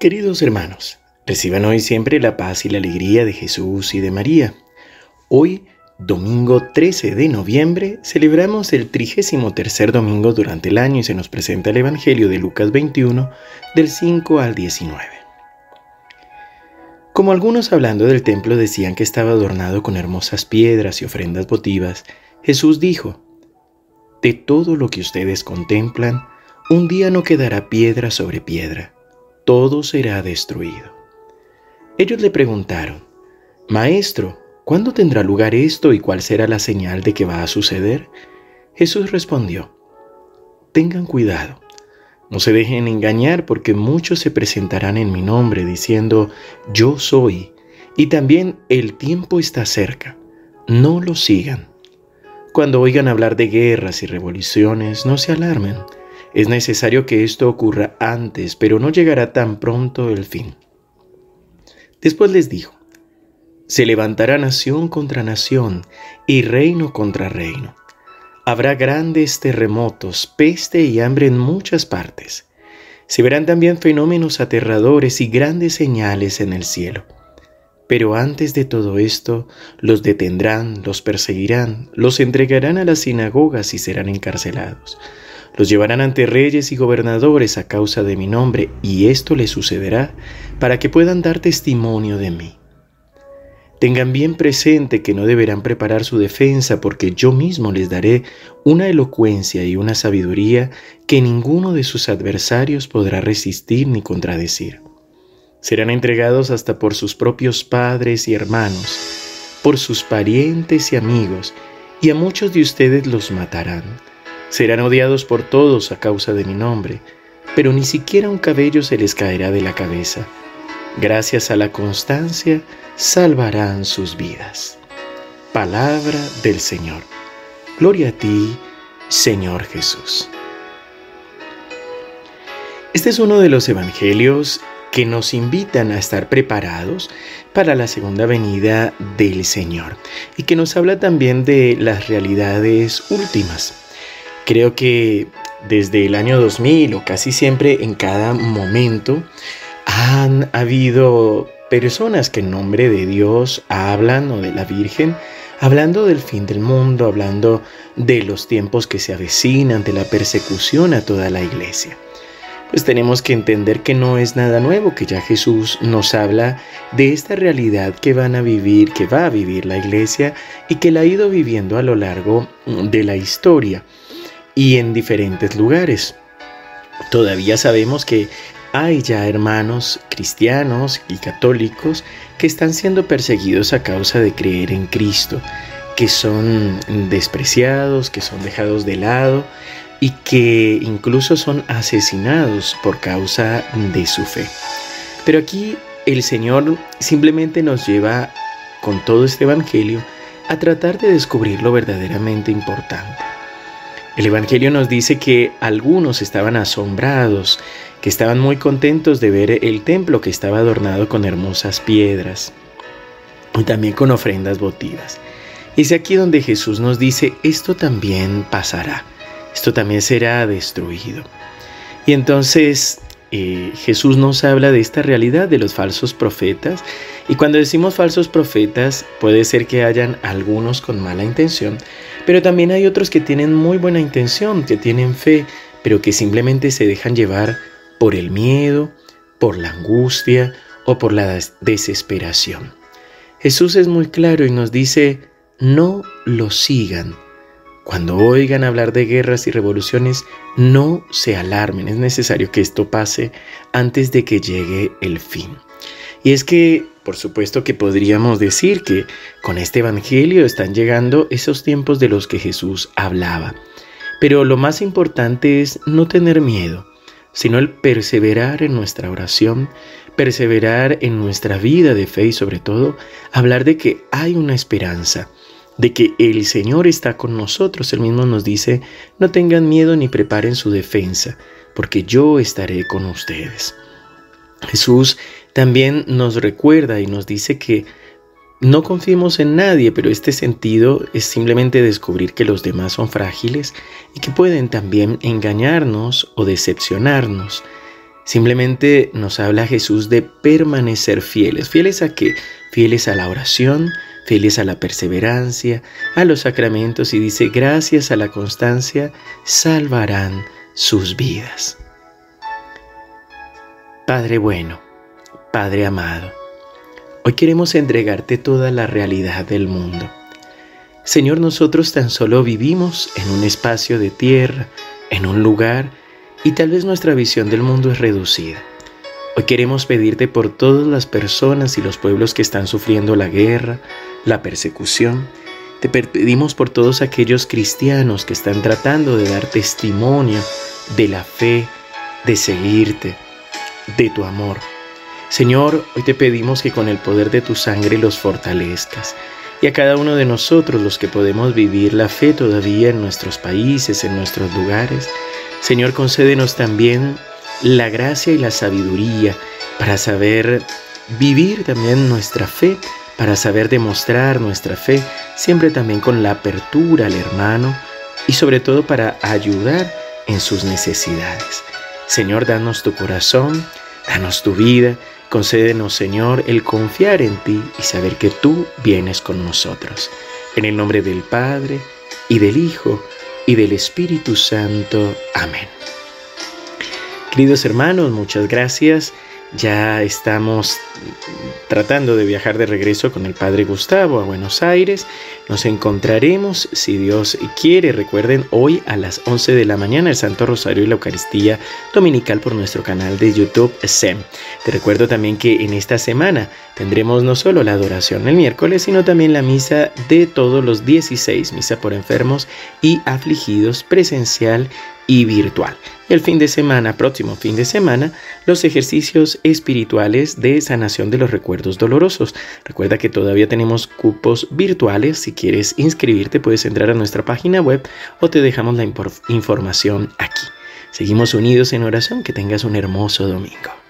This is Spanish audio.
Queridos hermanos, reciban hoy siempre la paz y la alegría de Jesús y de María. Hoy, domingo 13 de noviembre, celebramos el trigésimo tercer domingo durante el año y se nos presenta el Evangelio de Lucas 21, del 5 al 19. Como algunos hablando del templo decían que estaba adornado con hermosas piedras y ofrendas votivas, Jesús dijo, De todo lo que ustedes contemplan, un día no quedará piedra sobre piedra todo será destruido. Ellos le preguntaron, Maestro, ¿cuándo tendrá lugar esto y cuál será la señal de que va a suceder? Jesús respondió, Tengan cuidado, no se dejen engañar porque muchos se presentarán en mi nombre diciendo, Yo soy, y también el tiempo está cerca. No lo sigan. Cuando oigan hablar de guerras y revoluciones, no se alarmen es necesario que esto ocurra antes, pero no llegará tan pronto el fin. Después les dijo, se levantará nación contra nación y reino contra reino. Habrá grandes terremotos, peste y hambre en muchas partes. Se verán también fenómenos aterradores y grandes señales en el cielo. Pero antes de todo esto, los detendrán, los perseguirán, los entregarán a las sinagogas y serán encarcelados los llevarán ante reyes y gobernadores a causa de mi nombre, y esto les sucederá para que puedan dar testimonio de mí. Tengan bien presente que no deberán preparar su defensa porque yo mismo les daré una elocuencia y una sabiduría que ninguno de sus adversarios podrá resistir ni contradecir. Serán entregados hasta por sus propios padres y hermanos, por sus parientes y amigos, y a muchos de ustedes los matarán Serán odiados por todos a causa de mi nombre, pero ni siquiera un cabello se les caerá de la cabeza. Gracias a la constancia, salvarán sus vidas. Palabra del Señor. Gloria a ti, Señor Jesús. Este es uno de los evangelios que nos invitan a estar preparados para la segunda venida del Señor y que nos habla también de las realidades últimas. Creo que desde el año 2000 o casi siempre en cada momento han habido personas que en nombre de Dios hablan o de la Virgen, hablando del fin del mundo, hablando de los tiempos que se avecinan, de la persecución a toda la iglesia. Pues tenemos que entender que no es nada nuevo, que ya Jesús nos habla de esta realidad que van a vivir, que va a vivir la iglesia y que la ha ido viviendo a lo largo de la historia y en diferentes lugares. Todavía sabemos que hay ya hermanos cristianos y católicos que están siendo perseguidos a causa de creer en Cristo, que son despreciados, que son dejados de lado y que incluso son asesinados por causa de su fe. Pero aquí el Señor simplemente nos lleva con todo este Evangelio a tratar de descubrir lo verdaderamente importante. El Evangelio nos dice que algunos estaban asombrados, que estaban muy contentos de ver el templo que estaba adornado con hermosas piedras y también con ofrendas votivas. Es aquí donde Jesús nos dice, esto también pasará, esto también será destruido. Y entonces eh, Jesús nos habla de esta realidad de los falsos profetas. Y cuando decimos falsos profetas, puede ser que hayan algunos con mala intención, pero también hay otros que tienen muy buena intención, que tienen fe, pero que simplemente se dejan llevar por el miedo, por la angustia o por la desesperación. Jesús es muy claro y nos dice, no lo sigan. Cuando oigan hablar de guerras y revoluciones, no se alarmen. Es necesario que esto pase antes de que llegue el fin. Y es que por supuesto que podríamos decir que con este Evangelio están llegando esos tiempos de los que Jesús hablaba. Pero lo más importante es no tener miedo, sino el perseverar en nuestra oración, perseverar en nuestra vida de fe y sobre todo hablar de que hay una esperanza, de que el Señor está con nosotros. Él mismo nos dice, no tengan miedo ni preparen su defensa, porque yo estaré con ustedes. Jesús también nos recuerda y nos dice que no confiemos en nadie, pero este sentido es simplemente descubrir que los demás son frágiles y que pueden también engañarnos o decepcionarnos. Simplemente nos habla Jesús de permanecer fieles. ¿Fieles a qué? Fieles a la oración, fieles a la perseverancia, a los sacramentos y dice, gracias a la constancia, salvarán sus vidas. Padre bueno, Padre amado, hoy queremos entregarte toda la realidad del mundo. Señor, nosotros tan solo vivimos en un espacio de tierra, en un lugar, y tal vez nuestra visión del mundo es reducida. Hoy queremos pedirte por todas las personas y los pueblos que están sufriendo la guerra, la persecución. Te pedimos por todos aquellos cristianos que están tratando de dar testimonio de la fe, de seguirte, de tu amor. Señor, hoy te pedimos que con el poder de tu sangre los fortalezcas y a cada uno de nosotros los que podemos vivir la fe todavía en nuestros países, en nuestros lugares, Señor, concédenos también la gracia y la sabiduría para saber vivir también nuestra fe, para saber demostrar nuestra fe, siempre también con la apertura al hermano y sobre todo para ayudar en sus necesidades. Señor, danos tu corazón, danos tu vida, concédenos, Señor, el confiar en ti y saber que tú vienes con nosotros. En el nombre del Padre, y del Hijo, y del Espíritu Santo. Amén. Queridos hermanos, muchas gracias. Ya estamos tratando de viajar de regreso con el Padre Gustavo a Buenos Aires. Nos encontraremos, si Dios quiere, recuerden, hoy a las 11 de la mañana el Santo Rosario y la Eucaristía Dominical por nuestro canal de YouTube SEM. Te recuerdo también que en esta semana tendremos no solo la adoración el miércoles, sino también la misa de todos los 16, misa por enfermos y afligidos presencial y virtual. El fin de semana, próximo fin de semana, los ejercicios espirituales de sanación de los recuerdos dolorosos. Recuerda que todavía tenemos cupos virtuales. Si quieres inscribirte, puedes entrar a nuestra página web o te dejamos la información aquí. Seguimos unidos en oración. Que tengas un hermoso domingo.